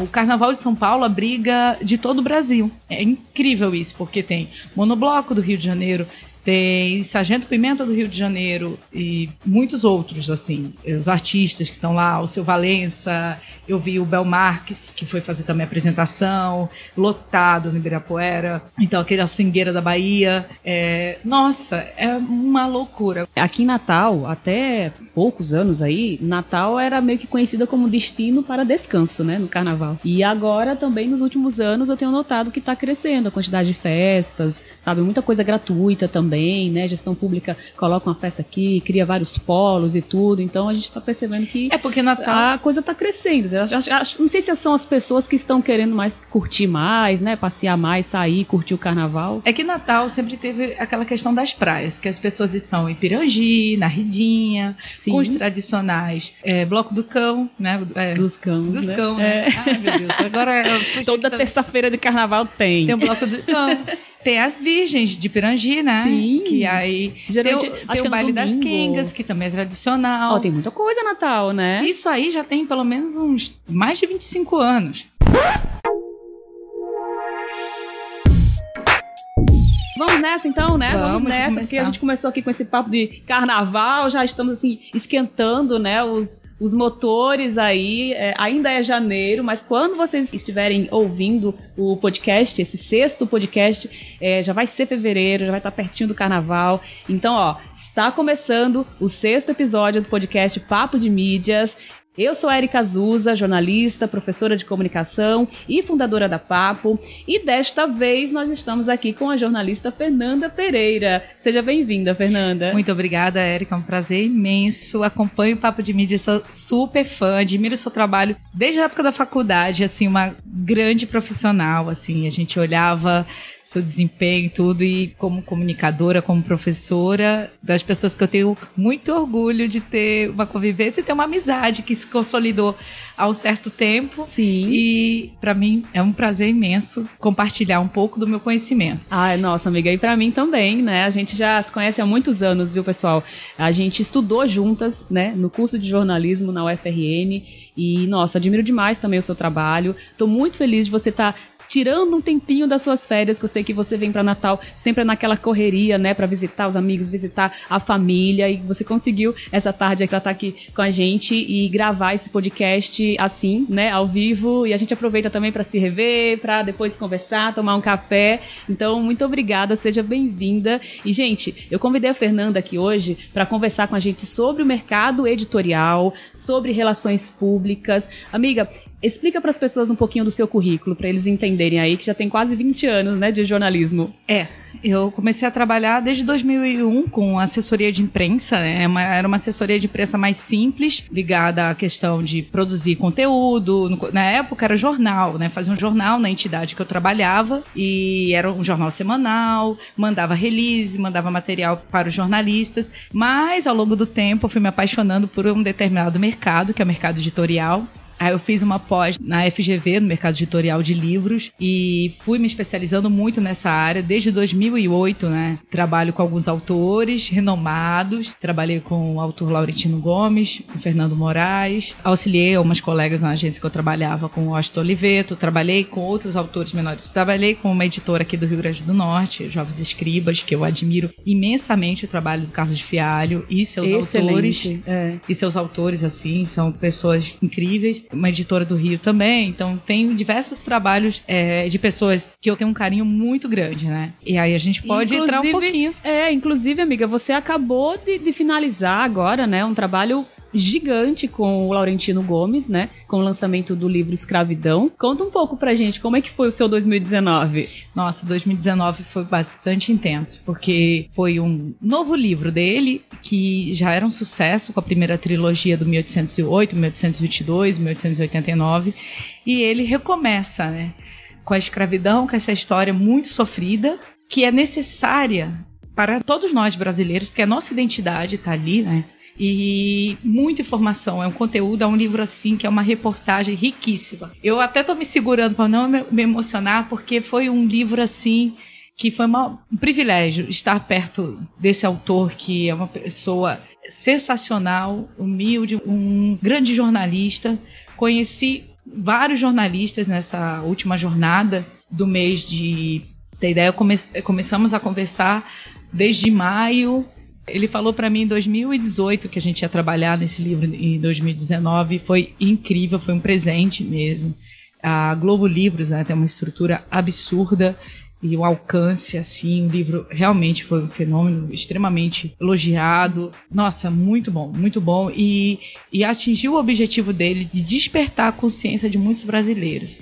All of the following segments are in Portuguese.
O Carnaval de São Paulo abriga de todo o Brasil. É incrível isso, porque tem Monobloco do Rio de Janeiro, tem Sargento Pimenta do Rio de Janeiro e muitos outros, assim, os artistas que estão lá, o Seu Valença, eu vi o Bel Marques, que foi fazer também apresentação, lotado no Ibirapuera. Então, aquele swingueira da Bahia. É, nossa, é uma loucura. Aqui em Natal, até poucos anos aí, Natal era meio que conhecida como destino para descanso, né, no carnaval. E agora também nos últimos anos eu tenho notado que está crescendo a quantidade de festas, sabe, muita coisa gratuita também, né, gestão pública coloca uma festa aqui, cria vários polos e tudo. Então a gente está percebendo que é porque Natal a coisa está crescendo não sei se são as pessoas que estão querendo mais curtir mais, né? Passear mais, sair, curtir o carnaval. É que Natal sempre teve aquela questão das praias, que as pessoas estão em Pirangi, na Ridinha, Sim. com os tradicionais é, Bloco do Cão, né? É, dos cães. Dos né? cão, né? É. Ai, meu Deus. Agora. Toda terça-feira de carnaval tem. Tem o Bloco do Cão. Tem as virgens de Pirangi, né? Sim. Que aí. Geralmente, tem o, tem o é baile das Quengas, que também é tradicional. Oh, tem muita coisa Natal, né? Isso aí já tem pelo menos uns mais de 25 anos. Vamos nessa então, né? Vamos, Vamos nessa, começar. porque a gente começou aqui com esse papo de carnaval, já estamos assim esquentando, né, os, os motores aí. É, ainda é janeiro, mas quando vocês estiverem ouvindo o podcast, esse sexto podcast, é, já vai ser fevereiro, já vai estar pertinho do carnaval. Então, ó, Está começando o sexto episódio do podcast Papo de Mídias. Eu sou Erika Azusa, jornalista, professora de comunicação e fundadora da Papo, e desta vez nós estamos aqui com a jornalista Fernanda Pereira. Seja bem-vinda, Fernanda. Muito obrigada, Erika, é um prazer imenso. Acompanho o Papo de Mídia, sou super fã, admiro o seu trabalho desde a época da faculdade, assim, uma grande profissional, assim, a gente olhava seu desempenho e tudo, e como comunicadora, como professora, das pessoas que eu tenho muito orgulho de ter uma convivência e ter uma amizade que se consolidou há um certo tempo. Sim. E para mim é um prazer imenso compartilhar um pouco do meu conhecimento. Ai, nossa, amiga, e para mim também, né? A gente já se conhece há muitos anos, viu, pessoal? A gente estudou juntas, né, no curso de jornalismo na UFRN. E, nossa, admiro demais também o seu trabalho. Estou muito feliz de você estar tá tirando um tempinho das suas férias, que eu sei que você vem para Natal sempre naquela correria, né, para visitar os amigos, visitar a família, e você conseguiu essa tarde aqui, estar tá aqui com a gente e gravar esse podcast assim, né, ao vivo, e a gente aproveita também para se rever, para depois conversar, tomar um café. Então, muito obrigada, seja bem-vinda. E gente, eu convidei a Fernanda aqui hoje para conversar com a gente sobre o mercado editorial, sobre relações públicas. Amiga, Explica para as pessoas um pouquinho do seu currículo, para eles entenderem aí que já tem quase 20 anos né, de jornalismo. É, eu comecei a trabalhar desde 2001 com assessoria de imprensa, né? era uma assessoria de imprensa mais simples, ligada à questão de produzir conteúdo. Na época era jornal, né? Fazia um jornal na entidade que eu trabalhava e era um jornal semanal, mandava release, mandava material para os jornalistas, mas ao longo do tempo eu fui me apaixonando por um determinado mercado, que é o mercado editorial. Aí eu fiz uma pós na FGV, no mercado editorial de livros, e fui me especializando muito nessa área desde 2008, né? Trabalho com alguns autores renomados, trabalhei com o autor Laurentino Gomes, com Fernando Moraes, auxiliei algumas colegas na agência que eu trabalhava com o Austin Oliveto, trabalhei com outros autores menores, trabalhei com uma editora aqui do Rio Grande do Norte, Jovens Escribas, que eu admiro imensamente o trabalho do Carlos Fialho e seus Excelente. autores. É. E seus autores, assim, são pessoas incríveis uma editora do Rio também, então tem diversos trabalhos é, de pessoas que eu tenho um carinho muito grande, né? E aí a gente pode inclusive, entrar um pouquinho. É, inclusive, amiga, você acabou de, de finalizar agora, né, um trabalho gigante com o Laurentino Gomes, né? Com o lançamento do livro Escravidão. Conta um pouco pra gente como é que foi o seu 2019. Nossa, 2019 foi bastante intenso, porque foi um novo livro dele que já era um sucesso com a primeira trilogia do 1808, 1822, 1889, e ele recomeça, né? Com a escravidão, com essa história muito sofrida, que é necessária para todos nós brasileiros, porque a nossa identidade está ali, né? E muita informação. É um conteúdo, é um livro assim que é uma reportagem riquíssima. Eu até tô me segurando para não me emocionar porque foi um livro assim que foi uma, um privilégio estar perto desse autor que é uma pessoa sensacional, humilde, um grande jornalista. Conheci vários jornalistas nessa última jornada do mês de. Tem ideia, come, começamos a conversar desde maio. Ele falou para mim em 2018 que a gente ia trabalhar nesse livro em 2019. Foi incrível, foi um presente mesmo. A Globo Livros né, tem uma estrutura absurda e o alcance, assim, o livro realmente foi um fenômeno extremamente elogiado. Nossa, muito bom, muito bom. E, e atingiu o objetivo dele de despertar a consciência de muitos brasileiros.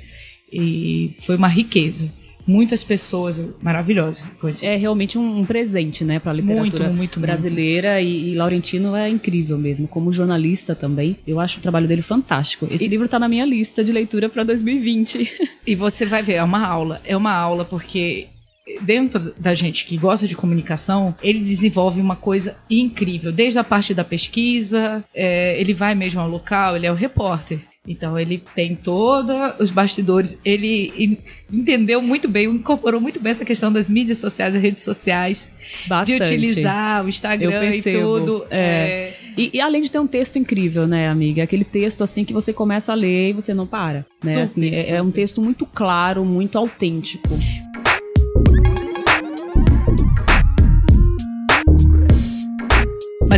E foi uma riqueza muitas pessoas maravilhosas. É realmente um, presente, né, para a literatura muito, muito, brasileira muito. E, e, Laurentino é incrível mesmo, como jornalista também. Eu acho o trabalho dele fantástico. Esse e... livro está na minha lista de leitura para 2020. E você vai ver, é uma aula, é uma aula porque dentro da gente que gosta de comunicação, ele desenvolve uma coisa incrível. Desde a parte da pesquisa, é, ele vai mesmo ao local, ele é o repórter. Então ele tem todos os bastidores, ele entendeu muito bem, incorporou muito bem essa questão das mídias sociais, das redes sociais, Bastante. de utilizar o Instagram e tudo. É. É... E, e, além de ter um texto incrível, né, amiga? Aquele texto assim que você começa a ler e você não para. Né? Super, assim, é, é um texto muito claro, muito autêntico.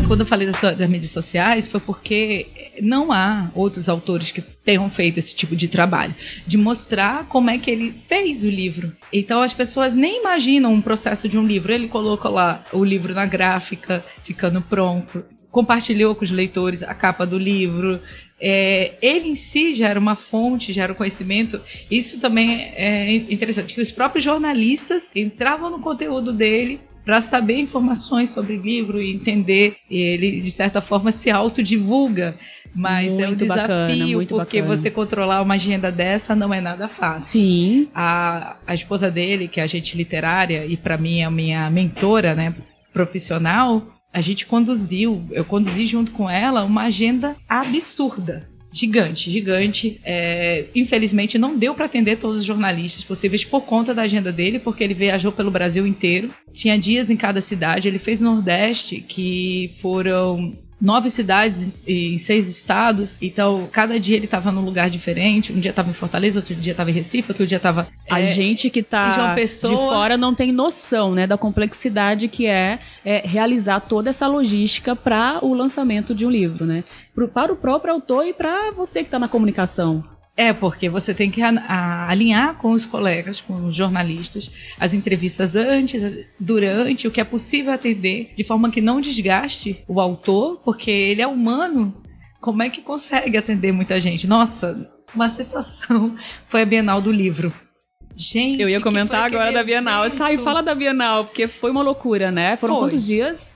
Quando eu falei das, das, mídias sociais, foi porque não há outros autores que tenham feito esse tipo de trabalho, de mostrar como é que ele fez o livro. Então as pessoas nem imaginam um processo de um livro. Ele colocou lá o livro na gráfica, ficando pronto, compartilhou com os leitores a capa do livro. É, ele em si já era uma fonte, já era um conhecimento. Isso também é interessante, que os próprios jornalistas entravam no conteúdo dele para saber informações sobre o livro e entender. Ele, de certa forma, se autodivulga. Mas muito é um desafio, bacana, porque bacana. você controlar uma agenda dessa não é nada fácil. Sim. A, a esposa dele, que é agente literária, e para mim é a minha mentora né, profissional, a gente conduziu, eu conduzi junto com ela uma agenda absurda gigante, gigante. É, infelizmente não deu para atender todos os jornalistas possíveis por conta da agenda dele, porque ele viajou pelo Brasil inteiro. Tinha dias em cada cidade. Ele fez Nordeste, que foram nove cidades em seis estados. Então, cada dia ele estava num lugar diferente. Um dia estava em Fortaleza, outro dia estava em Recife, outro dia estava. A é, gente que está de fora não tem noção, né, da complexidade que é, é realizar toda essa logística para o lançamento de um livro, né? Para o próprio autor e para você que está na comunicação. É, porque você tem que alinhar com os colegas, com os jornalistas, as entrevistas antes, durante, o que é possível atender, de forma que não desgaste o autor, porque ele é humano. Como é que consegue atender muita gente? Nossa, uma sensação foi a Bienal do Livro. Gente, eu ia comentar agora da Bienal. Sai, fala da Bienal, porque foi uma loucura, né? Foram foi. quantos dias?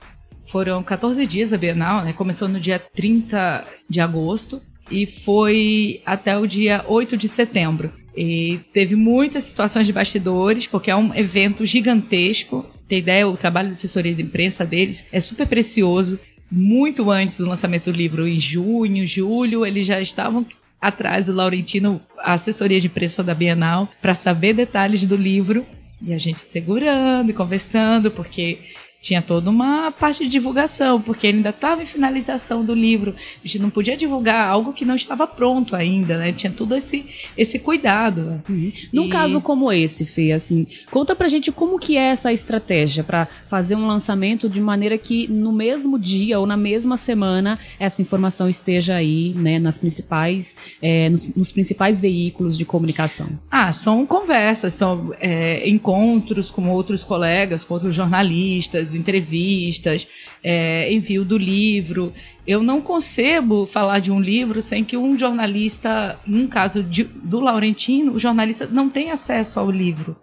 Foram 14 dias a Bienal, né? Começou no dia 30 de agosto e foi até o dia 8 de setembro. E teve muitas situações de bastidores, porque é um evento gigantesco. Tem ideia, o trabalho de assessoria de imprensa deles é super precioso. Muito antes do lançamento do livro, em junho, julho, eles já estavam atrás do Laurentino, a assessoria de imprensa da Bienal, para saber detalhes do livro. E a gente segurando e conversando, porque tinha toda uma parte de divulgação, porque ele ainda estava em finalização do livro. A gente não podia divulgar algo que não estava pronto ainda, né? Tinha todo esse, esse cuidado. Uhum. Num e... caso como esse, Fê, assim, conta pra gente como que é essa estratégia para fazer um lançamento de maneira que no mesmo dia ou na mesma semana essa informação esteja aí, né, nas principais, é, nos, nos, principais veículos de comunicação. Ah, são conversas, são é, encontros com outros colegas, com outros jornalistas, entrevistas, é, envio do livro. Eu não concebo falar de um livro sem que um jornalista, no caso de, do Laurentino, o jornalista não tem acesso ao livro.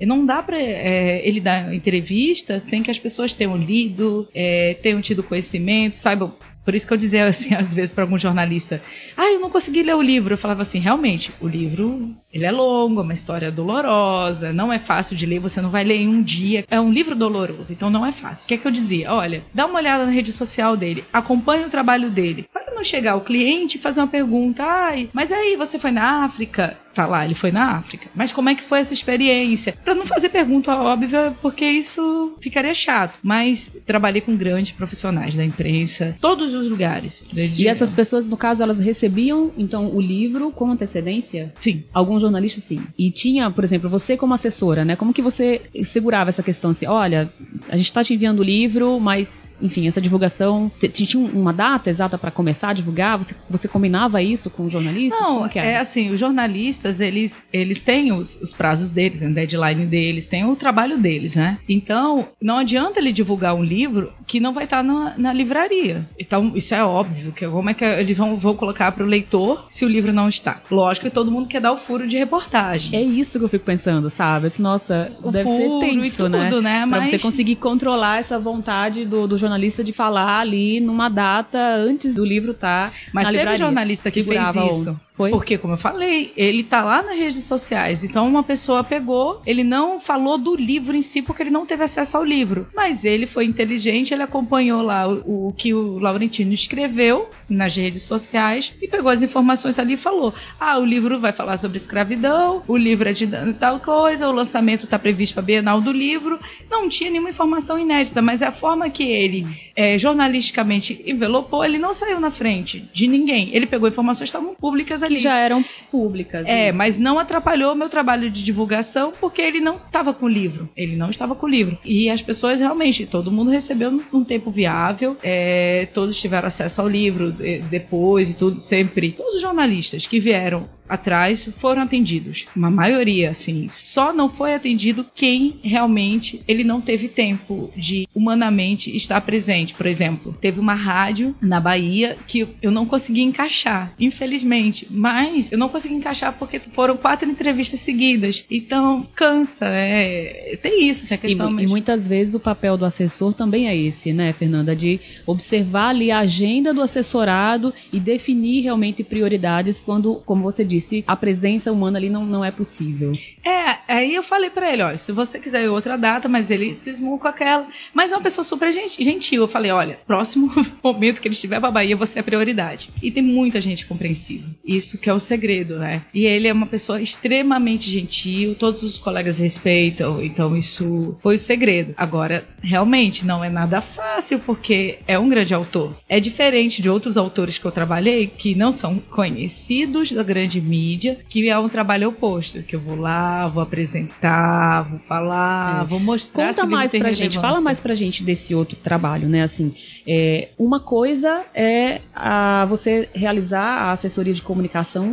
E não dá para é, ele dar entrevista sem que as pessoas tenham lido, é, tenham tido conhecimento, saibam por isso que eu dizia assim, às vezes, para algum jornalista: Ah, eu não consegui ler o livro. Eu falava assim: realmente, o livro ele é longo, é uma história dolorosa, não é fácil de ler, você não vai ler em um dia. É um livro doloroso, então não é fácil. O que é que eu dizia? Olha, dá uma olhada na rede social dele, acompanhe o trabalho dele. Não chegar o cliente e fazer uma pergunta: Ai, mas aí você foi na África? Tá lá, ele foi na África. Mas como é que foi essa experiência? Para não fazer pergunta óbvia, porque isso ficaria chato. Mas trabalhei com grandes profissionais da imprensa, todos os lugares. E essas pessoas, no caso, elas recebiam então o livro com antecedência? Sim. Alguns jornalistas sim. E tinha, por exemplo, você como assessora, né? Como que você segurava essa questão assim? Olha, a gente está te enviando o livro, mas enfim, essa divulgação tinha uma data exata para começar a divulgar? Você, você combinava isso com os jornalistas? Não, é assim, os jornalistas, eles, eles têm os, os prazos deles, a deadline deles, têm o trabalho deles, né? Então, não adianta ele divulgar um livro que não vai estar na, na livraria. Então, isso é óbvio, que como é que eles vão, vão colocar para o leitor se o livro não está? Lógico que todo mundo quer dar o furo de reportagem. É isso que eu fico pensando, sabe? Nossa, o deve ser tenso, e tudo, né? né? Mas... Pra você conseguir controlar essa vontade do, do jornalista de falar ali numa data antes do livro estar tá Mas na teve jornalista que fez isso. Foi? Porque, como eu falei, ele tá lá nas redes sociais. Então, uma pessoa pegou, ele não falou do livro em si, porque ele não teve acesso ao livro. Mas ele foi inteligente, ele acompanhou lá o, o que o Laurentino escreveu nas redes sociais e pegou as informações ali e falou: Ah, o livro vai falar sobre escravidão, o livro é de tal coisa, o lançamento está previsto para Bienal do livro. Não tinha nenhuma informação inédita, mas é a forma que ele é, jornalisticamente envelopou, ele não saiu na frente de ninguém. Ele pegou informações que estavam públicas ali que já eram públicas. É, isso. mas não atrapalhou o meu trabalho de divulgação porque ele não estava com o livro. Ele não estava com o livro. E as pessoas realmente, todo mundo recebeu num tempo viável, é, todos tiveram acesso ao livro é, depois e tudo, sempre. Todos os jornalistas que vieram atrás foram atendidos. Uma maioria, assim. Só não foi atendido quem realmente ele não teve tempo de humanamente estar presente. Por exemplo, teve uma rádio na Bahia que eu não consegui encaixar, infelizmente. Mas eu não consegui encaixar porque foram quatro entrevistas seguidas. Então, cansa. É... Tem isso, tem a questão. E, e muitas vezes o papel do assessor também é esse, né, Fernanda? De observar ali a agenda do assessorado e definir realmente prioridades quando, como você disse, a presença humana ali não, não é possível. É, aí eu falei para ele, olha, se você quiser outra data, mas ele cismou com aquela. Mas é uma pessoa super gentil. Eu falei, olha, próximo momento que ele estiver pra Bahia, você é prioridade. E tem muita gente compreensiva. Isso que é o segredo, né? E ele é uma pessoa extremamente gentil, todos os colegas respeitam, então isso foi o segredo. Agora, realmente, não é nada fácil, porque é um grande autor. É diferente de outros autores que eu trabalhei, que não são conhecidos da grande mídia, que é um trabalho oposto, que eu vou lá, vou apresentar, vou falar, é. vou mostrar. Conta mais pra gente, fala mais pra gente desse outro trabalho, né? Assim, é, uma coisa é a, você realizar a assessoria de comunicação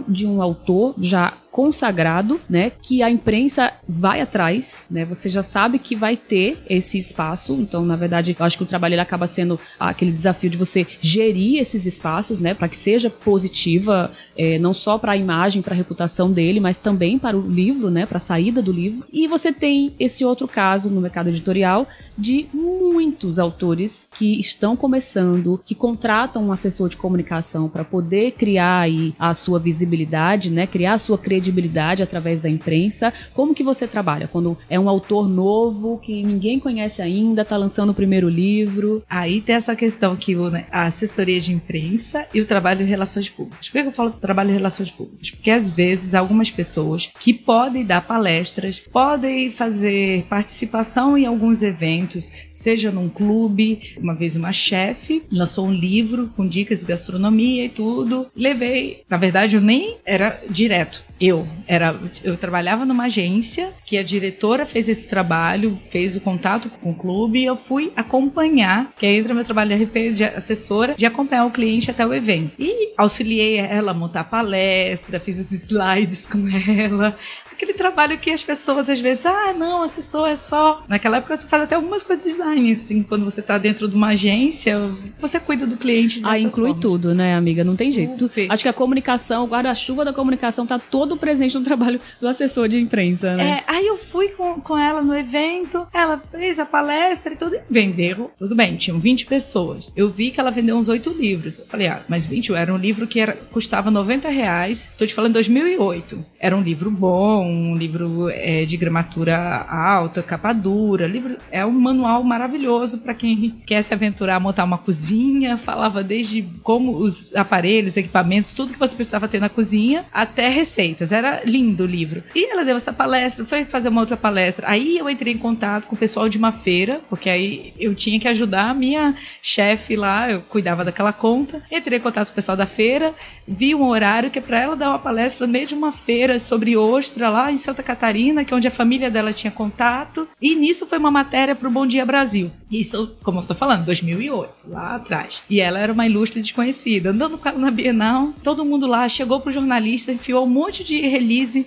de um autor já consagrado, né, que a imprensa vai atrás, né, você já sabe que vai ter esse espaço, então na verdade eu acho que o trabalho ele acaba sendo aquele desafio de você gerir esses espaços, né, para que seja positiva, é, não só para a imagem, para a reputação dele, mas também para o livro, né, para a saída do livro. E você tem esse outro caso no mercado editorial de muitos autores que estão começando, que contratam um assessor de comunicação para poder criar aí a sua visibilidade, né, criar a sua credibilidade através da imprensa? Como que você trabalha quando é um autor novo que ninguém conhece ainda, está lançando o primeiro livro? Aí tem essa questão que né, a assessoria de imprensa e o trabalho de relações públicas. Por que eu falo do trabalho de relações públicas? Porque às vezes algumas pessoas que podem dar palestras, podem fazer participação em alguns eventos, seja num clube, uma vez uma chefe lançou um livro com dicas de gastronomia e tudo. Levei, na verdade eu nem era direto, eu era eu trabalhava numa agência que a diretora fez esse trabalho, fez o contato com o clube e eu fui acompanhar, que aí entra meu trabalho de RP de assessora, de acompanhar o cliente até o evento. E auxiliei ela a montar palestra, fiz os slides com ela, aquele trabalho que as pessoas às vezes, ah, não, assessor é só. Naquela época você faz até algumas coisas de design, assim, quando você está dentro de uma agência, você cuida do cliente. Ah, inclui formas. tudo, né, amiga? Não tem jeito. Acho que a comunicação, o guarda-chuva da comunicação tá todo presente no trabalho do assessor de imprensa, né? É, aí eu fui com, com ela no evento, ela fez a palestra e tudo, vendeu. Tudo bem, tinham 20 pessoas. Eu vi que ela vendeu uns 8 livros. Eu falei, ah, mas 20 eram livro que era, custava 90 reais. Tô te falando 2008. Era um livro bom, um livro é, de gramatura alta, capa dura. Livro, é um manual maravilhoso para quem quer se aventurar a montar uma cozinha. Falava desde como os aparelhos, equipamentos, tudo que você precisava ter na cozinha, até receitas. Era lindo o livro. E ela deu essa palestra, foi fazer uma outra palestra. Aí eu entrei em contato com o pessoal de uma feira, porque aí eu tinha que ajudar a minha chefe lá, eu cuidava daquela conta. Entrei em contato com o pessoal da feira, vi um horário que é para ela dar uma palestra no meio de uma feira sobre ostra lá em Santa Catarina, que é onde a família dela tinha contato. E nisso foi uma matéria para o Bom Dia Brasil. Isso, como eu tô falando, 2008, lá atrás. E ela era uma ilustre desconhecida. Andando com ela na Bienal, todo mundo lá chegou pro jornalista, enfiou um monte de release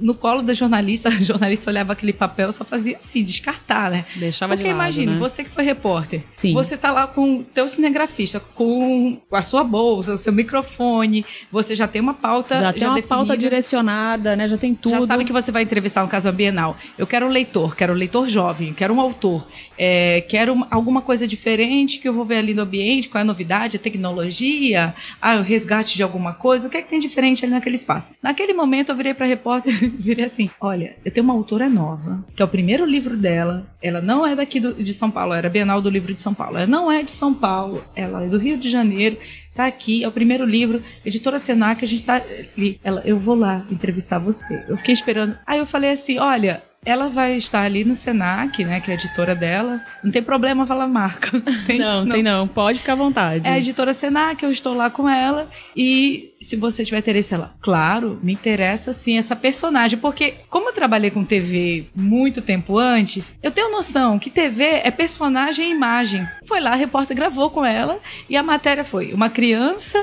no colo da jornalista, a jornalista olhava aquele papel só fazia assim, descartar, né? Deixava Porque de lado, imagine, né? você que foi repórter, Sim. você tá lá com o teu cinegrafista, com a sua bolsa, o seu microfone, você já tem uma pauta já tem uma definida, pauta direcionada, né? Já tem tudo. Já sabe que você vai entrevistar no caso a Bienal. Eu quero um leitor, quero um leitor jovem, quero um autor, é, quero uma- alguma coisa diferente que eu vou ver ali no ambiente, qual é a novidade, a tecnologia, ah, o resgate de alguma coisa, o que é que tem diferente ali naquele espaço. Naquele momento eu virei pra repórter virei assim, olha, eu tenho uma autora nova, que é o primeiro livro dela, ela não é daqui do- de São Paulo, era Bienal do Livro de São Paulo, ela não é de São Paulo, ela é do Rio de Janeiro, tá aqui, é o primeiro livro, editora Senac, a gente tá ali. Ela, eu vou lá entrevistar você. Eu fiquei esperando. Aí eu falei assim, olha, ela vai estar ali no Senac, né, que é a editora dela. Não tem problema falar marca. Tem- Não, tem não. Pode ficar à vontade. É a editora Senac, eu estou lá com ela. E se você tiver interesse, ela, claro, me interessa sim essa personagem. Porque, como eu trabalhei com TV muito tempo antes, eu tenho noção que TV é personagem e imagem. Foi lá, a repórter gravou com ela e a matéria foi uma criança,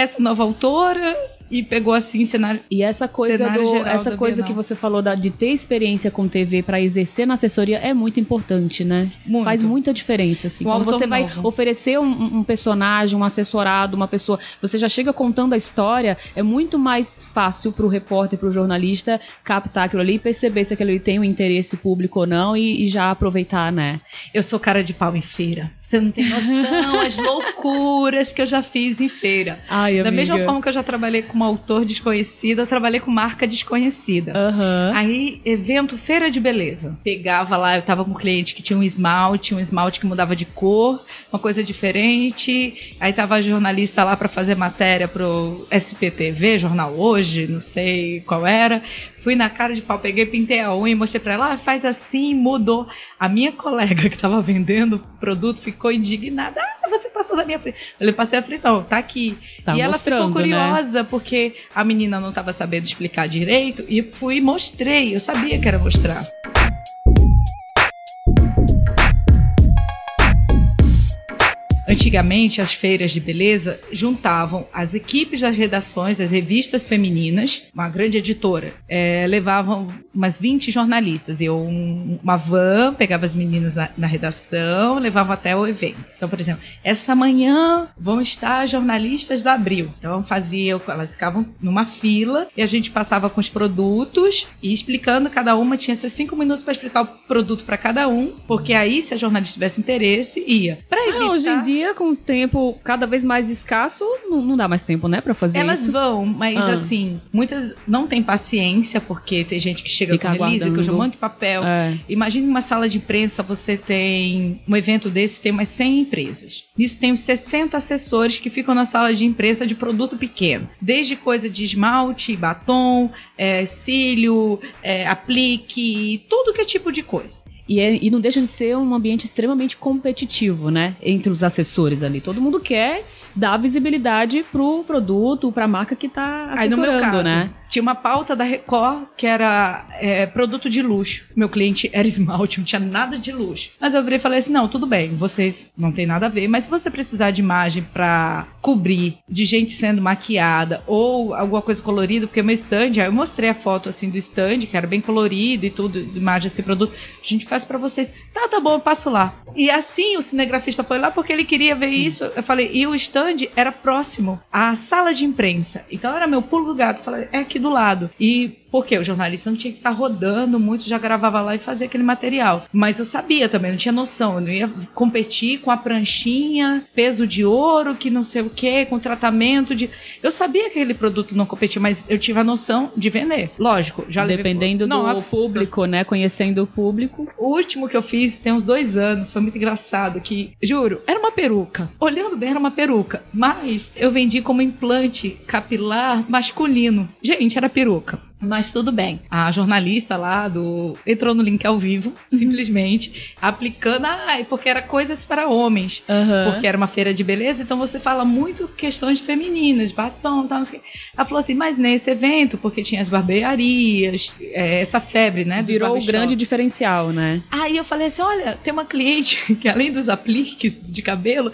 essa nova autora. E pegou assim cenário. E essa coisa, do- essa coisa Bienal. que você falou da- de ter experiência com TV pra exercer na assessoria é muito importante, né? Muito. Faz muita diferença, assim. Um Quando você vai novo. oferecer um, um personagem, um assessorado, uma pessoa, você já chega contando a história, é muito mais fácil pro repórter, pro jornalista captar aquilo ali e perceber se aquilo ali tem um interesse público ou não e, e já aproveitar, né? Eu sou cara de pau em feira. Você não tem noção as loucuras que eu já fiz em feira. Ai, Da mesma forma que eu já trabalhei com um autor desconhecido, eu trabalhei com marca desconhecida. Aham. Aí, evento Feira de Beleza. Pegava lá, eu tava com um cliente que tinha um esmalte, um esmalte que mudava de cor, uma coisa diferente. Aí tava a jornalista lá pra fazer matéria pro SPTV, Jornal Hoje, não sei qual era. Fui na cara de pau, peguei, pintei a unha e mostrei pra ela, ah, faz assim, mudou. A minha colega que tava vendendo o produto ficou indignada. Ah, você passou da minha frente. Eu passei a não, tá aqui. Tá e ela ficou né? curiosa, porque a menina não estava sabendo explicar direito, e fui e mostrei. Eu sabia que era mostrar. Antigamente, as feiras de beleza juntavam as equipes das redações, as revistas femininas, uma grande editora, eh, levavam umas 20 jornalistas. Eu, um- uma van, pegava as meninas na, na redação, levava até o evento. Então, por exemplo, essa manhã vão estar as jornalistas da Abril. Então, fazia, elas ficavam numa fila e a gente passava com os produtos e explicando, cada uma tinha seus cinco minutos para explicar o produto para cada um, porque aí, se a jornalista tivesse interesse, ia. Para evitar. Ah, hoje em dia, com o tempo cada vez mais escasso, não, não dá mais tempo, né, pra fazer Elas isso. vão, mas Ah. assim, muitas não têm paciência, porque tem gente que chega Fica com release, que um monte de papel. É. Imagine uma sala de imprensa, você tem um evento desse, tem umas 100 empresas. Nisso tem uns 60 assessores que ficam na sala de imprensa de produto pequeno. Desde coisa de esmalte, batom, é, cílio, é, aplique, tudo que é tipo de coisa. E, é- e não deixa de ser um ambiente extremamente competitivo, né? Entre os assessores ali. Todo mundo quer dar visibilidade pro produto, pra marca que tá Aí no meu assessorando, caso, né? tinha uma pauta da Record que era é, produto de luxo. Meu cliente era esmalte, não tinha nada de luxo. Mas eu virei e falei assim: não, tudo bem, vocês não tem nada a ver, mas se você precisar de imagem pra cobrir de gente sendo maquiada ou alguma coisa colorida, porque meu stand, aí eu mostrei a foto assim do stand, que era bem colorido e tudo, imagem desse produto, a gente faz pra vocês. Tá, tá bom, eu passo lá. E assim o cinegrafista foi lá porque ele queria ver isso. Eu falei, e o stand era próximo à sala de imprensa. Então era meu pulo do gato. Falei, é aqui do lado. E Porque o jornalista não tinha que ficar rodando muito, já gravava lá e fazia aquele material. Mas eu sabia também, não tinha noção. Eu não ia competir com a pranchinha, peso de ouro, que não sei o que, com tratamento de. Eu sabia que aquele produto não competia, mas eu tive a noção de vender. Lógico, já Dependendo do Nossa. público, né? Conhecendo o público. O último que eu fiz tem uns dois anos, foi muito engraçado. Que, juro, era uma peruca. Olhando bem, era uma peruca. Mas eu vendi como implante capilar masculino. Gente, era peruca. Mas tudo bem. A jornalista lá do entrou no link ao vivo, uhum. simplesmente aplicando, ah, porque era coisas para homens, uhum. porque era uma feira de beleza, então você fala muito questões femininas, batom, tal, não sei o Ela falou assim, mas nesse evento, porque tinha as barbearias, é, essa febre, né? Virou o grande diferencial, né? Aí eu falei assim, olha, tem uma cliente que além dos apliques de cabelo,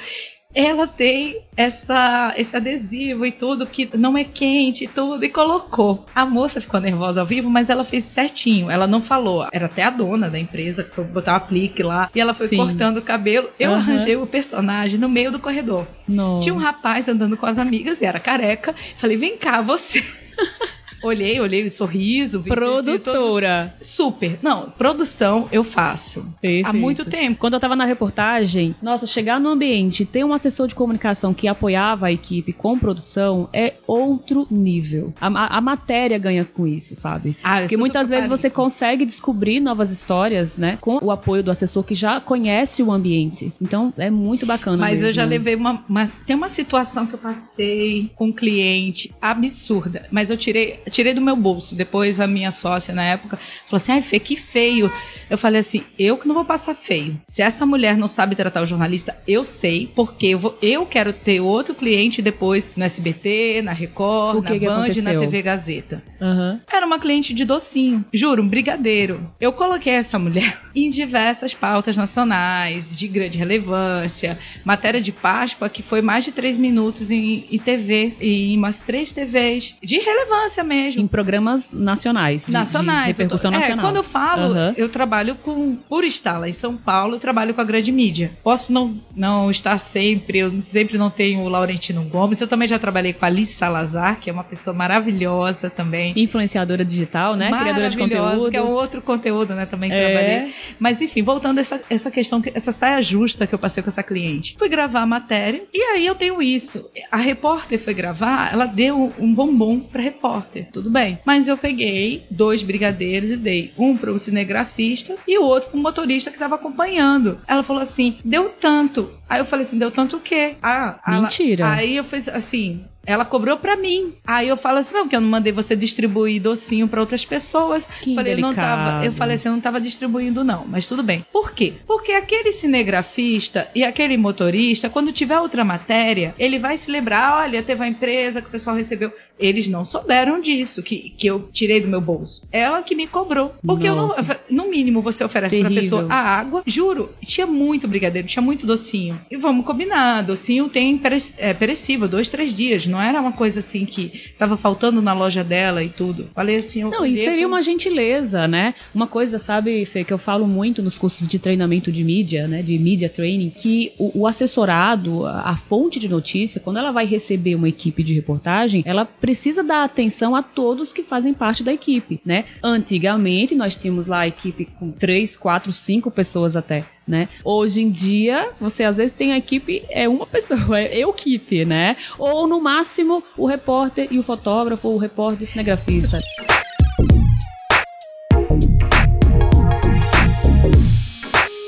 ela tem essa, esse adesivo e tudo que não é quente e tudo e colocou. A moça ficou nervosa ao vivo, mas ela fez certinho. Ela não falou. Era até a dona da empresa que foi botar o aplique lá e ela foi Sim. cortando o cabelo. Eu uhum. arranjei o personagem no meio do corredor. Nossa. Tinha um rapaz andando com as amigas e era careca. Falei: "Vem cá, você". Olhei, olhei o sorriso. Produtora. Todos... Super. Não, produção eu faço. Perfeito. Há muito tempo. Quando eu tava na reportagem, nossa, chegar no ambiente ter um assessor de comunicação que apoiava a equipe com produção é outro nível. A, a, a matéria ganha com isso, sabe? Ah, Porque muitas vezes você consegue descobrir novas histórias, né? Com o apoio do assessor que já conhece o ambiente. Então é muito bacana. Mas mesmo. eu já levei uma, uma. Tem uma situação que eu passei com um cliente absurda. Mas eu tirei tirei do meu bolso. Depois a minha sócia na época falou assim: ai, Fê, que feio. Eu falei assim: eu que não vou passar feio. Se essa mulher não sabe tratar o jornalista, eu sei, porque eu, vou, eu quero ter outro cliente depois no SBT, na Record, na Band, na TV Gazeta. Uhum. Era uma cliente de docinho, juro, um brigadeiro. Eu coloquei essa mulher em diversas pautas nacionais, de grande relevância, matéria de Páscoa, que foi mais de três minutos em, em TV, em umas três TVs, de relevância mesmo. Em programas nacionais. De, nacionais. De repercussão tô, nacional. É, quando eu falo, uhum. eu trabalho com, por estar lá em São Paulo, eu trabalho com a grande mídia. Posso não, não estar sempre, eu sempre não tenho o Laurentino Gomes, eu também já trabalhei com a Alice Salazar, que é uma pessoa maravilhosa também. Influenciadora digital, né? Criadora de conteúdo. que é um outro conteúdo, né, também que é. trabalhei. Mas enfim, voltando a essa, essa questão, essa saia justa que eu passei com essa cliente. Fui gravar a matéria, e aí eu tenho isso. A repórter foi gravar, ela deu um bombom pra repórter, tudo bem. Mas eu peguei dois brigadeiros e dei um para o cinegrafista e o outro com o motorista que estava acompanhando. Ela falou assim: deu tanto. Aí eu falei assim: deu tanto o quê? Ah, Mentira. Ela, aí eu fiz assim: ela cobrou pra mim. Aí eu falo assim, não, que eu não mandei você distribuir docinho para outras pessoas. Que falei, eu não tava, eu falei assim, eu não tava distribuindo não, mas tudo bem. Por quê? Porque aquele cinegrafista e aquele motorista, quando tiver outra matéria, ele vai se lembrar, olha, teve uma empresa que o pessoal recebeu. Eles não souberam disso, que, que eu tirei do meu bolso. Ela que me cobrou. Porque Nossa. eu não, no mínimo você oferece Terrível. pra pessoa a água. Juro, tinha muito brigadeiro, tinha muito docinho. E vamos combinar, docinho tem é, perecível, dois, três dias. Não era uma coisa assim que tava faltando na loja dela e tudo. Falei assim, eu Não, e seria uma gentileza, né? Uma coisa, sabe, Fê, que eu falo muito nos cursos de treinamento de mídia, né? De media training, que o, o assessorado, a, a fonte de notícia, quando ela vai receber uma equipe de reportagem, ela precisa dar atenção a todos que fazem parte da equipe, né? Antigamente nós tínhamos lá a equipe com três, quatro, cinco pessoas até né? Hoje em dia, você às vezes tem a equipe, é uma pessoa, é eu equipe, né? Ou no máximo o repórter e o fotógrafo, ou o repórter e o cinegrafista.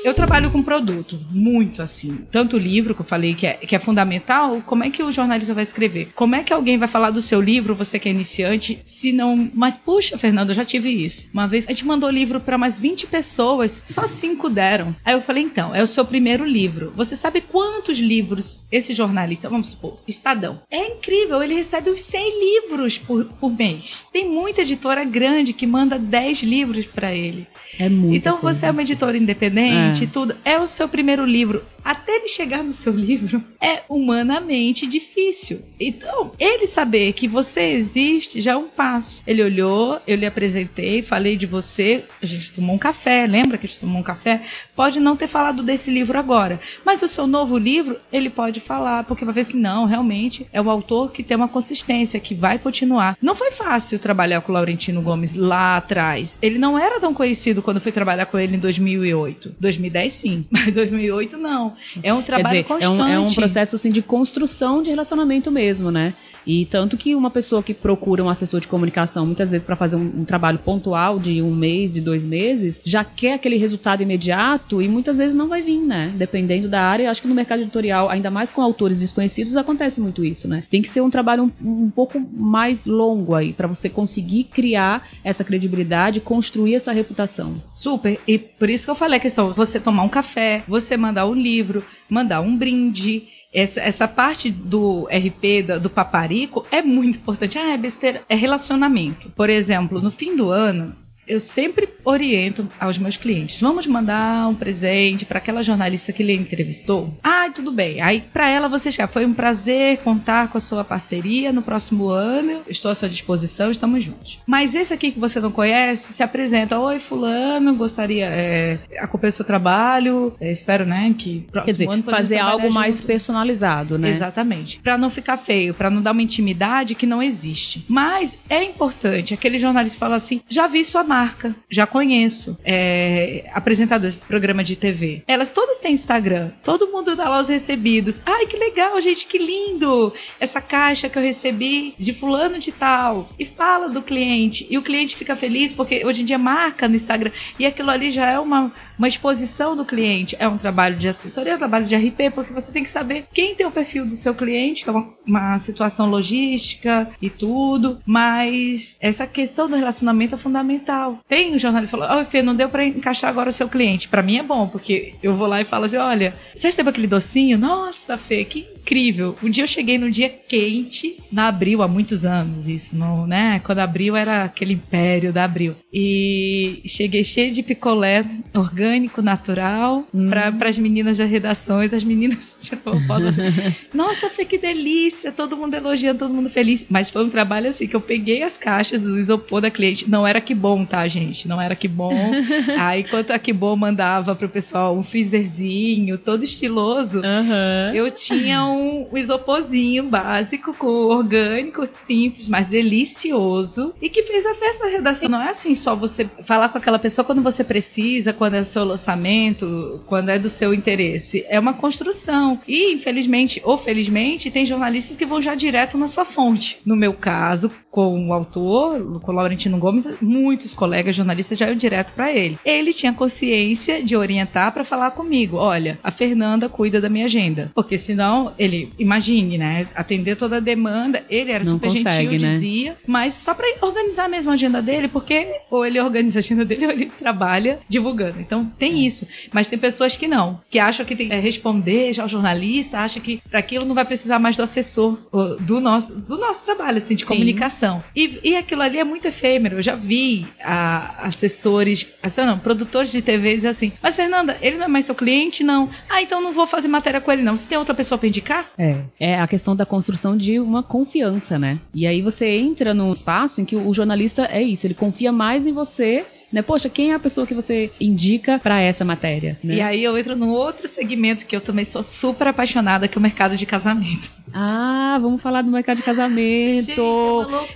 Eu trabalho com produto, muito assim. Tanto o livro que eu falei que é, que é fundamental, como é que o jornalista vai escrever? Como é que alguém vai falar do seu livro, você que é iniciante, se não. Mas puxa, Fernando, eu já tive isso. Uma vez a gente mandou livro para mais 20 pessoas, só 5 deram. Aí eu falei, então, é o seu primeiro livro. Você sabe quantos livros esse jornalista, vamos supor, Estadão? É incrível, ele recebe os 100 livros por, por mês. Tem muita editora grande que manda 10 livros para ele. É muito. Então coisa. você é uma editora independente. É e tudo. É o seu primeiro livro. Até ele chegar no seu livro é humanamente difícil. Então, ele saber que você existe já é um passo. Ele olhou, eu lhe apresentei, falei de você, a gente tomou um café, lembra que a gente tomou um café? Pode não ter falado desse livro agora, mas o seu novo livro, ele pode falar, porque vai ver assim, não, realmente é um autor que tem uma consistência, que vai continuar. Não foi fácil trabalhar com o Laurentino Gomes lá atrás. Ele não era tão conhecido quando fui trabalhar com ele em 2008. 2010 sim, mas 2008 não. É um trabalho dizer, constante. É um, é um processo assim de construção de relacionamento mesmo, né? E tanto que uma pessoa que procura um assessor de comunicação, muitas vezes para fazer um, um, trabalho pontual de um mês, de dois meses, já quer aquele resultado imediato e muitas vezes não vai vir, né? Dependendo da área. Acho que no mercado editorial, ainda mais com autores desconhecidos, acontece muito isso, né? Tem que ser um trabalho um, um pouco mais longo aí, para você conseguir criar essa credibilidade, construir essa reputação. Super. E por isso que eu falei a questão, você tomar um café, você mandar um livro, mandar um brinde essa, essa parte do RP, do, do paparico, é muito importante. Ah, é besteira. É relacionamento. Por exemplo, no fim do ano, eu sempre oriento aos meus clientes: vamos mandar um presente para aquela jornalista que lhe entrevistou? Ah, tudo bem. Aí para ela você já foi um prazer contar com a sua parceria no próximo ano. Estou à sua disposição, estamos juntos. Mas esse aqui que você não conhece se apresenta: Oi, fulano, gostaria é, acompanhar o seu trabalho. É, espero, né, que próximo Quer dizer, fazer algo junto. mais personalizado, né? Exatamente. Para não ficar feio, para não dar uma intimidade que não existe. Mas é importante. Aquele jornalista fala assim: já vi sua marca marca, já conheço. É, de programa de TV. Elas todas têm Instagram. Todo mundo dá lá os recebidos. Ai, que legal, gente, que lindo! Essa caixa que eu recebi de fulano de tal. E fala do cliente. E o cliente fica feliz porque hoje em dia marca no Instagram. E aquilo ali já é uma, uma exposição do cliente. É um trabalho de assessoria, é um trabalho de RP, porque você tem que saber quem tem o perfil do seu cliente, que é uma, uma situação logística e tudo. Mas essa questão do relacionamento é fundamental. Tem um jornalista que falou: Ó, oh, Fê, não deu para encaixar agora o seu cliente. Para mim é bom, porque eu vou lá e falo assim: olha, você recebeu aquele docinho? Nossa, Fê, que incrível. Um dia eu cheguei num dia quente, na Abril, há muitos anos, isso, no, né? Quando Abril era aquele império da Abril. E cheguei cheio de picolé orgânico, natural, hum. para as meninas das redações. As meninas, tipo, falam assim, nossa, Fê, que delícia, todo mundo elogiando, todo mundo feliz. Mas foi um trabalho assim, que eu peguei as caixas do isopor da cliente. Não era que bom, tá, gente? Não era que bom. Aí, enquanto a que bom mandava pro pessoal um freezerzinho, todo estiloso, uhum. eu tinha um, um isoporzinho básico, com orgânico, simples, mas delicioso. E que fez até essa redação. Não é assim só você falar com aquela pessoa quando você precisa, quando é o seu lançamento, quando é do seu interesse. É uma construção. E, infelizmente ou felizmente, tem jornalistas que vão já direto na sua fonte. No meu caso, com o autor, com o Laurentino Gomes, muitos colegas jornalistas já iam direto para ele. Ele tinha consciência de orientar para falar comigo: olha, a Fernanda cuida da minha agenda. Porque senão, ele, imagine, né? Atender toda a demanda, ele era Não super consegue, gentil, né? dizia, mas só para organizar mesmo a agenda dele, porque ou ele organiza a agenda dele ou ele trabalha divulgando. Então tem é. isso. Mas tem pessoas que não, que acham que tem que responder já ao jornalista, acham que para aquilo não vai precisar mais do assessor do nosso, do nosso trabalho, assim, de Sim. comunicação e, e aquilo ali é muito efêmero. Eu já vi a, assessores, assim, não, produtores de TV dizer assim: Mas Fernanda, ele não é mais seu cliente? Não. Ah, então não vou fazer matéria com ele, não. Você tem outra pessoa para indicar? É. É a questão da construção de uma confiança, né? E aí você entra num espaço em que o jornalista é isso, ele confia mais em você né? Poxa, quem é a pessoa que você indica para essa matéria? Né? E aí eu entro num outro segmento que eu também sou super apaixonada, que é o mercado de casamento. Ah, vamos falar do mercado de casamento. Gente,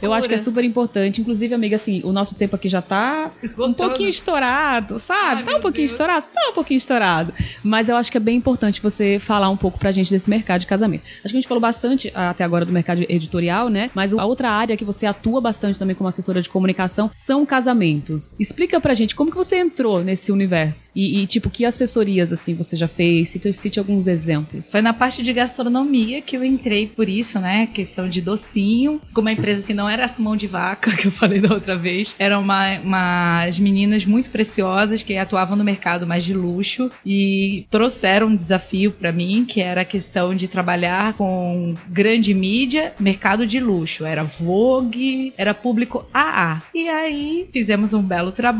é eu acho que é super importante. Inclusive, amiga, assim, o nosso tempo aqui já tá Esgotando. um pouquinho estourado, sabe? Ai, tá um pouquinho Deus. estourado, tá um pouquinho estourado. Mas eu acho que é bem importante você falar um pouco pra gente desse mercado de casamento. Acho que a gente falou bastante até agora do mercado editorial, né? Mas a outra área que você atua bastante também como assessora de comunicação são casamentos. Explica Explica pra gente como que você entrou nesse universo e, e tipo, que assessorias assim você já fez? Cite, cite alguns exemplos. Foi na parte de gastronomia que eu entrei por isso, né? Questão de docinho, com uma empresa que não era essa mão de vaca que eu falei da outra vez. Eram uma, umas meninas muito preciosas que atuavam no mercado mais de luxo e trouxeram um desafio para mim, que era a questão de trabalhar com grande mídia, mercado de luxo. Era Vogue, era público AA. E aí fizemos um belo trabalho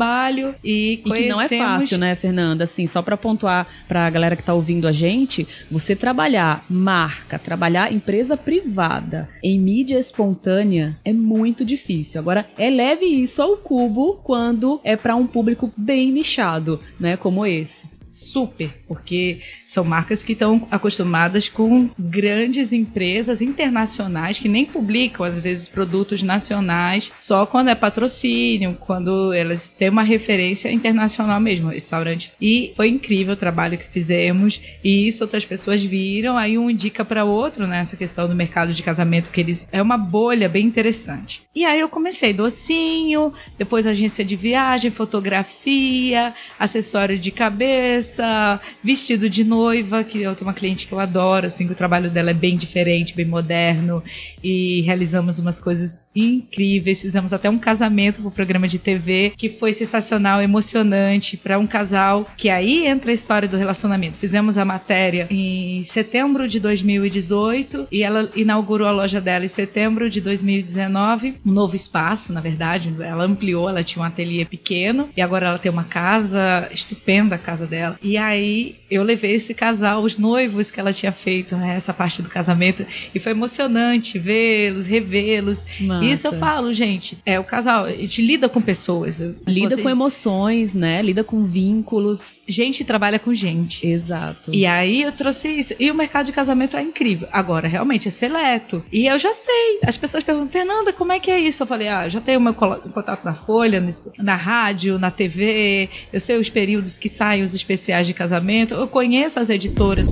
e, e que não é fácil, né, Fernanda? Assim, só para pontuar para a galera que tá ouvindo a gente, você trabalhar marca, trabalhar empresa privada em mídia espontânea é muito difícil. Agora, eleve isso ao cubo quando é para um público bem nichado, né, como esse super, porque são marcas que estão acostumadas com grandes empresas internacionais que nem publicam às vezes produtos nacionais só quando é patrocínio, quando elas têm uma referência internacional mesmo, restaurante. E foi incrível o trabalho que fizemos e isso outras pessoas viram, aí um indica para outro né, questão do mercado de casamento que eles é uma bolha bem interessante. E aí eu comecei docinho, depois agência de viagem, fotografia, acessório de cabeça cabeça, vestido de noiva, que eu tenho uma cliente que eu adoro, assim, o trabalho dela é bem diferente, bem moderno, e realizamos umas coisas incríveis. Fizemos até um casamento pro programa de TV, que foi sensacional, emocionante, para um casal, que aí entra a história do relacionamento. Fizemos a matéria em setembro de 2018 e ela inaugurou a loja dela em setembro de 2019, um novo espaço, na verdade, ela ampliou, ela tinha um ateliê pequeno e agora ela tem uma casa estupenda, a casa dela dela. E aí eu levei esse casal, os noivos que ela tinha feito, né, essa parte do casamento, e foi emocionante vê-los, revê-los. Isso eu falo, gente, é o casal, a gente lida com pessoas. Lida com emoções, né? Lida com vínculos. Gente trabalha com gente. Exato. E aí eu trouxe isso. E o mercado de casamento é incrível. Agora, realmente, é seleto. E eu já sei. As pessoas perguntam, Fernanda, como é que é isso? Eu falei, ah, já tenho meu contato na Folha, na rádio, na TV, eu sei os períodos que saem os especiais de casamento, eu conheço as editoras.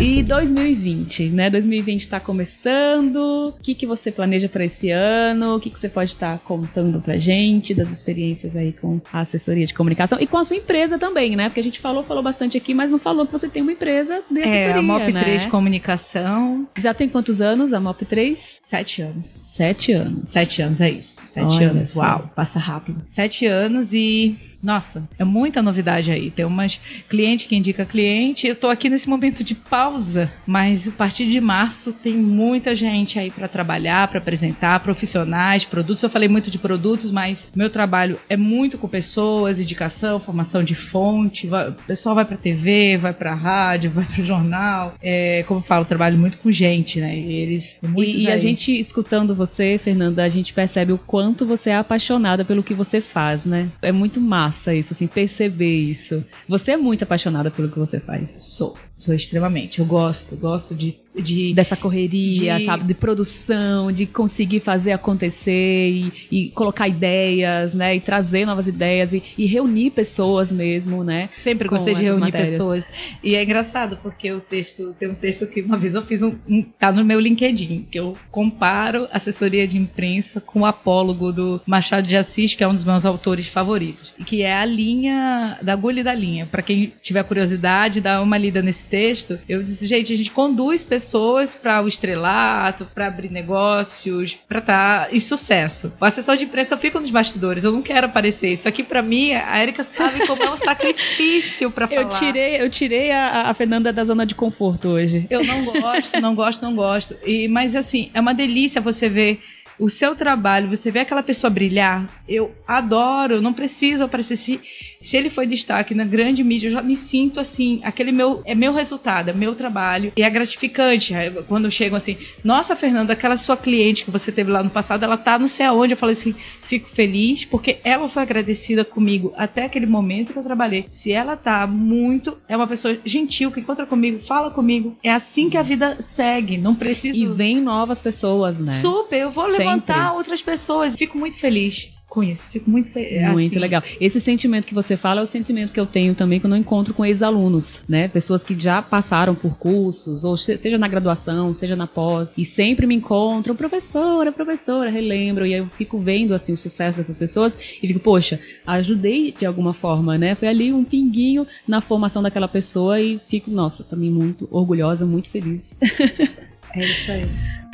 E 2020, né? 2020 está começando. O que, que você planeja para esse ano? O que, que você pode estar tá contando pra gente das experiências aí com a assessoria de comunicação e com a sua empresa também, né? Porque a gente falou, falou bastante aqui, mas não falou que você tem uma empresa de assessoria, É, a MOP né? 3 Comunicação. Já tem quantos anos a MOP 3? Sete anos. Sete anos. Sete anos, é isso. Sete Olha anos. Uau, passa rápido. Sete anos e nossa, é muita novidade aí. Tem umas cliente que indica cliente. Eu tô aqui nesse momento de pausa, mas a partir de março tem muita gente aí para trabalhar, para apresentar, profissionais, produtos. Eu falei muito de produtos, mas meu trabalho é muito com pessoas, indicação, formação de fonte. o pessoal vai para TV, vai para rádio, vai para jornal. É, como eu falo, eu trabalho muito com gente, né? E eles e, e a gente escutando você, Fernanda, a gente percebe o quanto você é apaixonada pelo que você faz, né? É muito massa isso, assim, perceber isso. Você é muito apaixonada pelo que você faz. Sou. Sou extremamente. Eu gosto, gosto de. De Dessa correria, de... sabe? De produção, de conseguir fazer acontecer e, e, colocar ideias, né? E trazer novas ideias e, e reunir pessoas mesmo, né? Sempre gostei de reunir matérias. pessoas. E é engraçado, porque o texto, tem um texto que uma vez eu fiz um, um. tá no meu LinkedIn, que eu comparo assessoria de imprensa com o apólogo do Machado de Assis, que é um dos meus autores favoritos. Que é a linha, da agulha e da linha. para quem tiver curiosidade, dá uma lida nesse texto, eu disse, gente, a gente conduz pessoas para o estrelato, para abrir negócios, para estar tá em sucesso. O assessor de imprensa fica nos bastidores, eu não quero aparecer. Isso aqui para mim, a Erika sabe como é um sacrifício para falar. Eu tirei, eu tirei a, a Fernanda da zona de conforto hoje. Eu não gosto, não gosto, não gosto. E mas assim, é uma delícia você ver o seu trabalho, você vê aquela pessoa brilhar, eu adoro, não preciso aparecer. Se, se ele foi destaque na grande mídia, eu já me sinto assim, aquele meu, é meu resultado, é meu trabalho, e é gratificante. Quando chegam assim, nossa, Fernanda, aquela sua cliente que você teve lá no passado, ela tá não sei aonde, eu falei assim, fico feliz, porque ela foi agradecida comigo até aquele momento que eu trabalhei. Se ela tá muito, é uma pessoa gentil, que encontra comigo, fala comigo, é assim que a vida segue, não precisa... E vem novas pessoas, né? Super, eu vou levar levantar outras pessoas. Fico muito feliz. Com isso. Fico muito feliz. Muito assim. legal. Esse sentimento que você fala é o sentimento que eu tenho também quando eu encontro com ex-alunos, né? Pessoas que já passaram por cursos, ou seja na graduação, seja na pós, e sempre me encontram, professora, professora, relembro, e aí eu fico vendo assim o sucesso dessas pessoas e fico, poxa, ajudei de alguma forma, né? Foi ali um pinguinho na formação daquela pessoa e fico, nossa, também muito orgulhosa, muito feliz. É isso aí.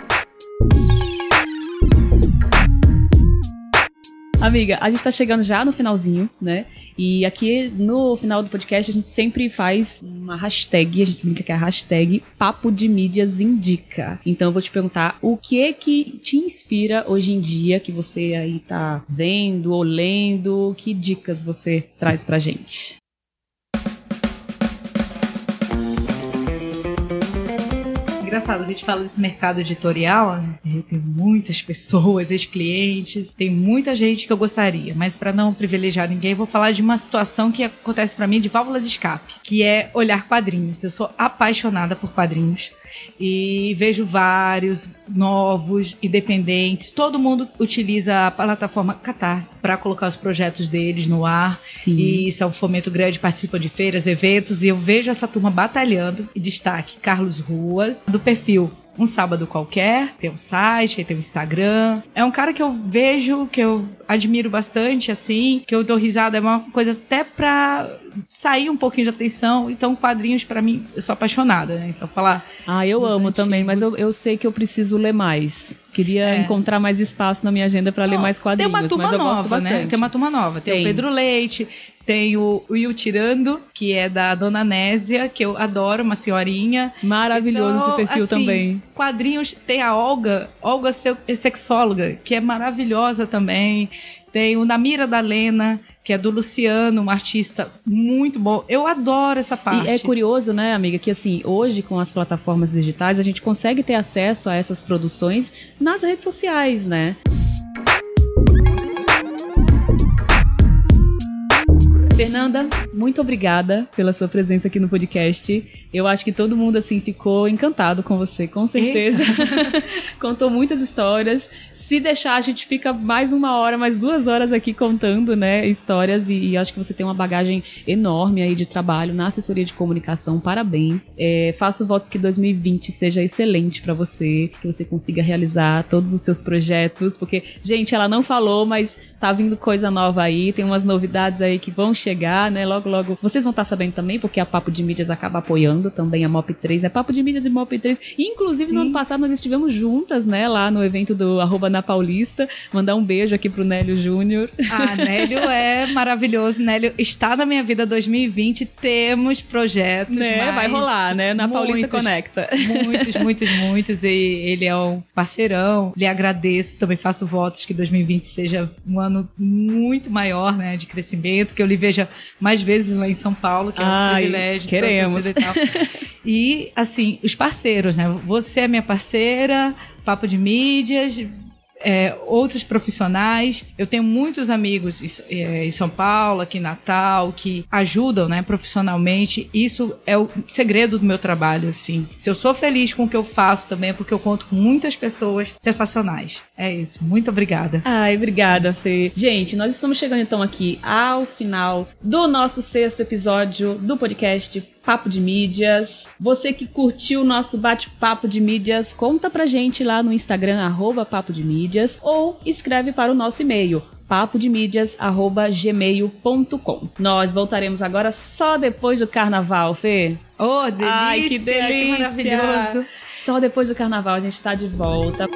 Amiga, a gente tá chegando já no finalzinho, né? E aqui no final do podcast a gente sempre faz uma hashtag, a gente brinca que é a hashtag Papo de Mídias Indica. Então eu vou te perguntar o que é que te inspira hoje em dia, que você aí tá vendo ou lendo, que dicas você traz pra gente? Engraçado, a gente fala desse mercado editorial, né? tem muitas pessoas, ex-clientes, tem muita gente que eu gostaria, mas para não privilegiar ninguém, vou falar de uma situação que acontece para mim de válvula de escape, que é olhar quadrinhos. Eu sou apaixonada por quadrinhos e vejo vários novos, independentes. Todo mundo utiliza a plataforma Catarse para colocar os projetos deles no ar. Sim. E isso é um fomento grande, participa de feiras, eventos. E eu vejo essa turma batalhando. E destaque: Carlos Ruas, do perfil um sábado qualquer, tem um site, tem um Instagram. É um cara que eu vejo, que eu admiro bastante, assim, que eu dou risada, é uma coisa até pra sair um pouquinho de atenção. Então, quadrinhos, para mim, eu sou apaixonada, né? Então, falar. Ah, eu amo antigos. também, mas eu, eu sei que eu preciso ler mais. Queria é. encontrar mais espaço na minha agenda para ler mais quadrinhos. Tem uma turma nova, né? Tem uma turma nova. Tem, tem, o Pedro Leite, tem o Will Tirando, que é da Dona Nésia, que eu adoro, uma senhorinha. Maravilhoso então, esse perfil assim, também. Quadrinhos, tem a Olga, Olga Sexóloga, que é maravilhosa também. Tem o Namira da Lena, que é do Luciano, um artista muito bom. Eu adoro essa parte. E é curioso, né, amiga, que assim, hoje com as plataformas digitais a gente consegue ter acesso a essas produções nas redes sociais, né? Fernanda, muito obrigada pela sua presença aqui no podcast. Eu acho que todo mundo assim ficou encantado com você, com certeza. Contou muitas histórias. Se deixar, a gente fica mais uma hora, mais duas horas aqui contando, né, histórias e, e acho que você tem uma bagagem enorme aí de trabalho na assessoria de comunicação. Parabéns. É, faço votos que 2020 seja excelente para você, que você consiga realizar todos os seus projetos, porque, gente, ela não falou, mas tá vindo coisa nova aí, tem umas novidades aí que vão chegar, né? Logo, logo. Vocês vão estar tá sabendo também, porque a Papo de Mídias acaba apoiando também a MOP 3, é Papo de Mídias e MOP 3. Inclusive, Sim. no ano passado nós estivemos juntas, né? Lá no evento do arroba na Paulista. Mandar um beijo aqui pro Nélio Júnior. Ah, Nélio é maravilhoso. Nélio está na minha vida 2020. Temos projetos. Né? Vai rolar, né? Na muitos, Paulista Conecta. Muitos, muitos, muitos. E ele é um parceirão. Lhe agradeço. Também faço votos que 2020 seja um ano plano muito maior, né, de crescimento, que eu lhe veja mais vezes lá em São Paulo, que é um privilégio. Queremos. E, tal. e, assim, os parceiros, né? Você é minha parceira, Papo de Mídias, é, outros profissionais. Eu tenho muitos amigos em, é, em, São Paulo, aqui em Natal, que ajudam, né, profissionalmente. Isso é o segredo do meu trabalho, assim. Se eu sou feliz com o que eu faço também é porque eu conto com muitas pessoas sensacionais. É isso. Muito obrigada. Ai, obrigada, Fê. Gente, nós estamos chegando então aqui ao final do nosso sexto episódio do podcast Papo de Mídias. Você que curtiu o nosso bate-papo de mídias, conta pra gente lá no Instagram, arroba Papo de Mídias, ou escreve para o nosso e-mail, papodemídias.gmail.com. Nós voltaremos agora só depois do carnaval, Fê. Oh, delícia! Ai, que delícia! Que maravilhoso! Só depois do carnaval a gente está de volta.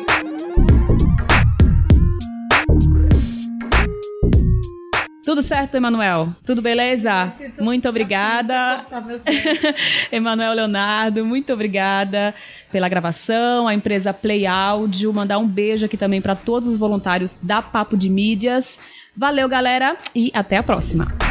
Tudo certo, Emanuel? Tudo beleza? Muito obrigada. Emanuel Leonardo, muito obrigada pela gravação, a empresa Play Áudio, mandar um beijo aqui também para todos os voluntários da Papo de Mídias. Valeu, galera, e até a próxima.